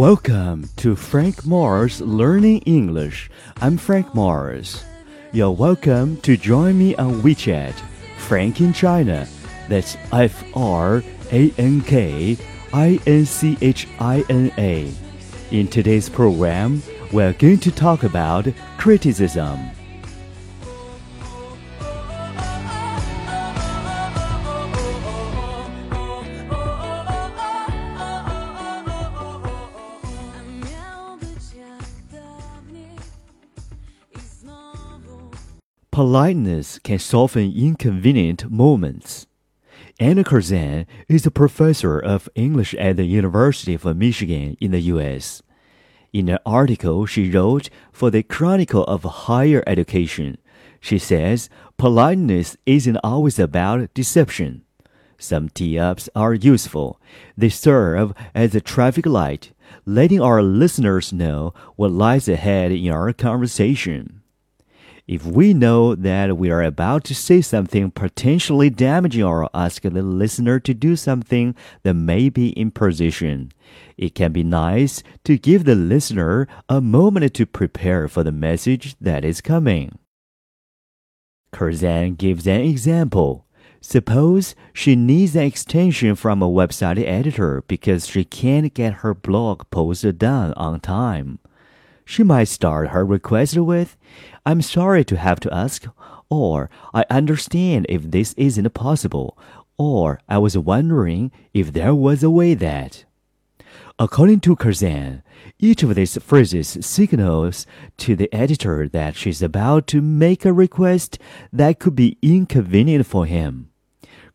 Welcome to Frank Mars Learning English. I'm Frank Mars. You're welcome to join me on WeChat, Frank in China. That's F R A N K I N C H I N A. In today's program, we're going to talk about criticism. Politeness can soften inconvenient moments. Anna Curzan is a professor of English at the University of Michigan in the U.S. In an article she wrote for the Chronicle of Higher Education, she says politeness isn't always about deception. Some tee ups are useful. They serve as a traffic light, letting our listeners know what lies ahead in our conversation. If we know that we are about to say something potentially damaging or ask the listener to do something that may be imposition, it can be nice to give the listener a moment to prepare for the message that is coming. Curzan gives an example. Suppose she needs an extension from a website editor because she can't get her blog post done on time. She might start her request with, I'm sorry to have to ask, or I understand if this isn't possible, or I was wondering if there was a way that. According to Curzan, each of these phrases signals to the editor that she's about to make a request that could be inconvenient for him.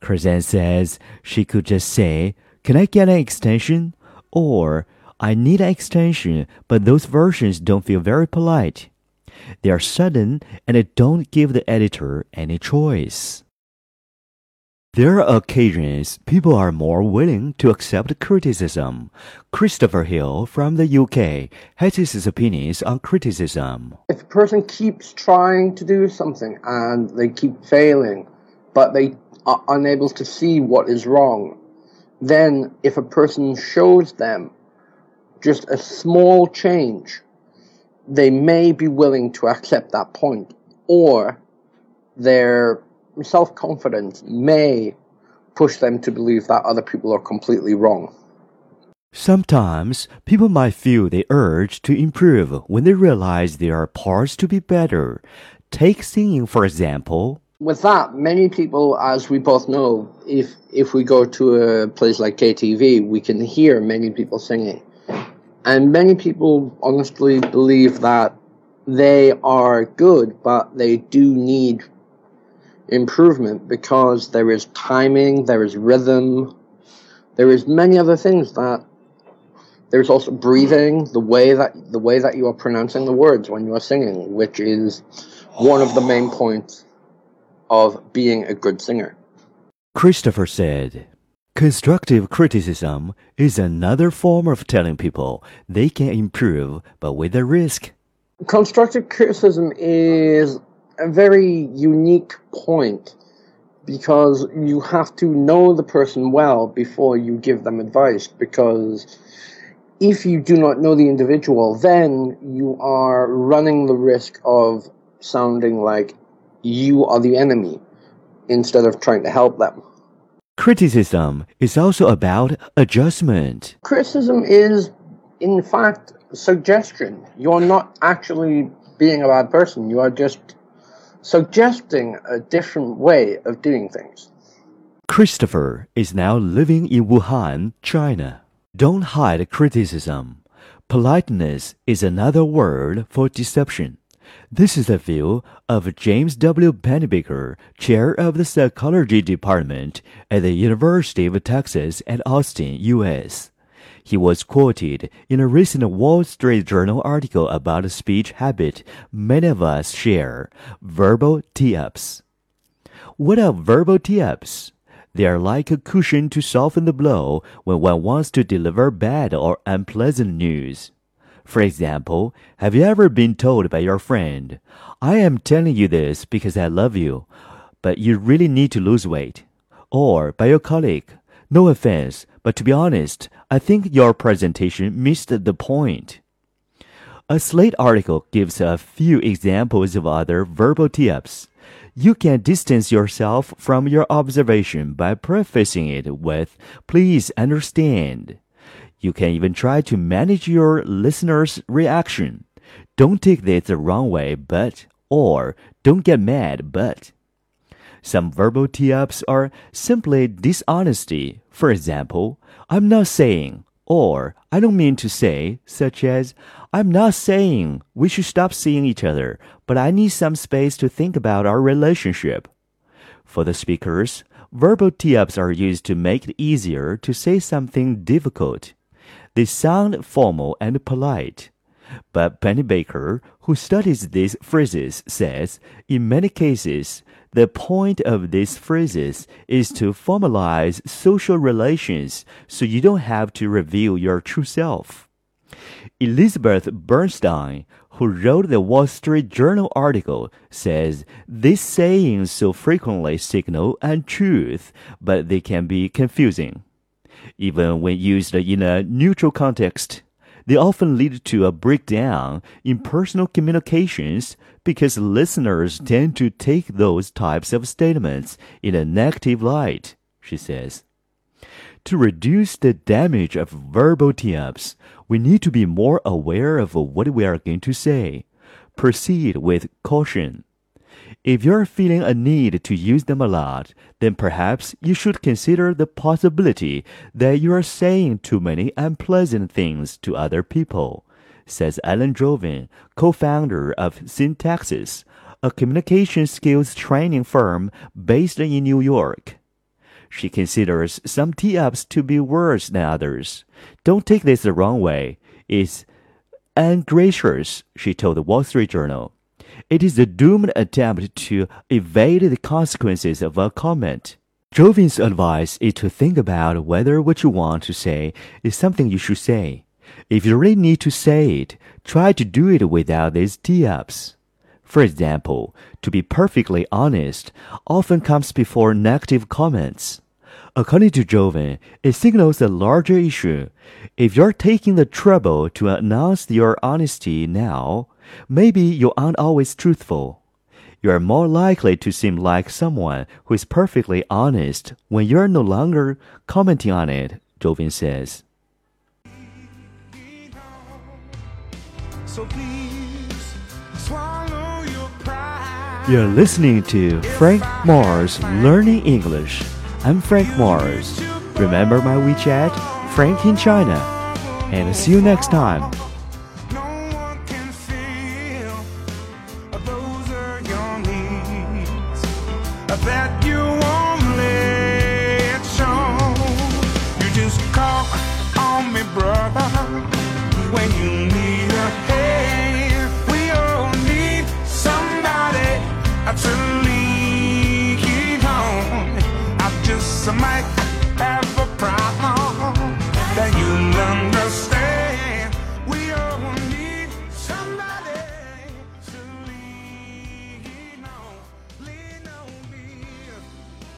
Curzan says she could just say, Can I get an extension? Or I need an extension, but those versions don't feel very polite. They are sudden and they don't give the editor any choice. There are occasions people are more willing to accept criticism. Christopher Hill from the UK has his opinions on criticism. If a person keeps trying to do something and they keep failing, but they are unable to see what is wrong, then if a person shows them just a small change, they may be willing to accept that point, or their self confidence may push them to believe that other people are completely wrong. Sometimes people might feel the urge to improve when they realize there are parts to be better. Take singing, for example. With that, many people, as we both know, if if we go to a place like KTV, we can hear many people singing. And many people honestly believe that they are good, but they do need improvement because there is timing, there is rhythm, there is many other things that there's also breathing, the way that the way that you are pronouncing the words when you are singing, which is one of the main points of being a good singer. Christopher said, Constructive criticism is another form of telling people they can improve, but with a risk. Constructive criticism is a very unique point because you have to know the person well before you give them advice. Because if you do not know the individual, then you are running the risk of sounding like you are the enemy instead of trying to help them. Criticism is also about adjustment. Criticism is, in fact, suggestion. You're not actually being a bad person, you are just suggesting a different way of doing things. Christopher is now living in Wuhan, China. Don't hide criticism. Politeness is another word for deception. This is the view of James W. Pennebaker, chair of the psychology department at the University of Texas at Austin, U.S. He was quoted in a recent Wall Street Journal article about a speech habit many of us share verbal tee ups. What are verbal tee ups? They are like a cushion to soften the blow when one wants to deliver bad or unpleasant news. For example, have you ever been told by your friend, I am telling you this because I love you, but you really need to lose weight? Or by your colleague, no offense, but to be honest, I think your presentation missed the point. A Slate article gives a few examples of other verbal tips. You can distance yourself from your observation by prefacing it with, please understand. You can even try to manage your listener's reaction. Don't take this the wrong way, but, or don't get mad, but. Some verbal tips are simply dishonesty. For example, I'm not saying, or I don't mean to say, such as, I'm not saying we should stop seeing each other, but I need some space to think about our relationship. For the speakers, verbal tee-ups are used to make it easier to say something difficult. They sound formal and polite. But Pennebaker, who studies these phrases, says in many cases, the point of these phrases is to formalize social relations so you don't have to reveal your true self. Elizabeth Bernstein, who wrote the Wall Street Journal article, says these sayings so frequently signal untruth, but they can be confusing. Even when used in a neutral context, they often lead to a breakdown in personal communications because listeners tend to take those types of statements in a negative light, she says. To reduce the damage of verbal tee-ups, we need to be more aware of what we are going to say. Proceed with caution. If you're feeling a need to use them a lot, then perhaps you should consider the possibility that you are saying too many unpleasant things to other people, says Ellen Jovin, co-founder of Syntaxis, a communication skills training firm based in New York. She considers some tee-ups to be worse than others. Don't take this the wrong way. It's ungracious, she told the Wall Street Journal. It is a doomed attempt to evade the consequences of a comment. Jovin's advice is to think about whether what you want to say is something you should say. If you really need to say it, try to do it without these tee-ups. For example, to be perfectly honest often comes before negative comments. According to Jovin, it signals a larger issue. If you're taking the trouble to announce your honesty now, maybe you aren't always truthful. You are more likely to seem like someone who is perfectly honest when you're no longer commenting on it, Jovin says. You're listening to Frank Mars Learning English. I'm Frank Mars. Remember my WeChat, Frank in China. And see you next time. when you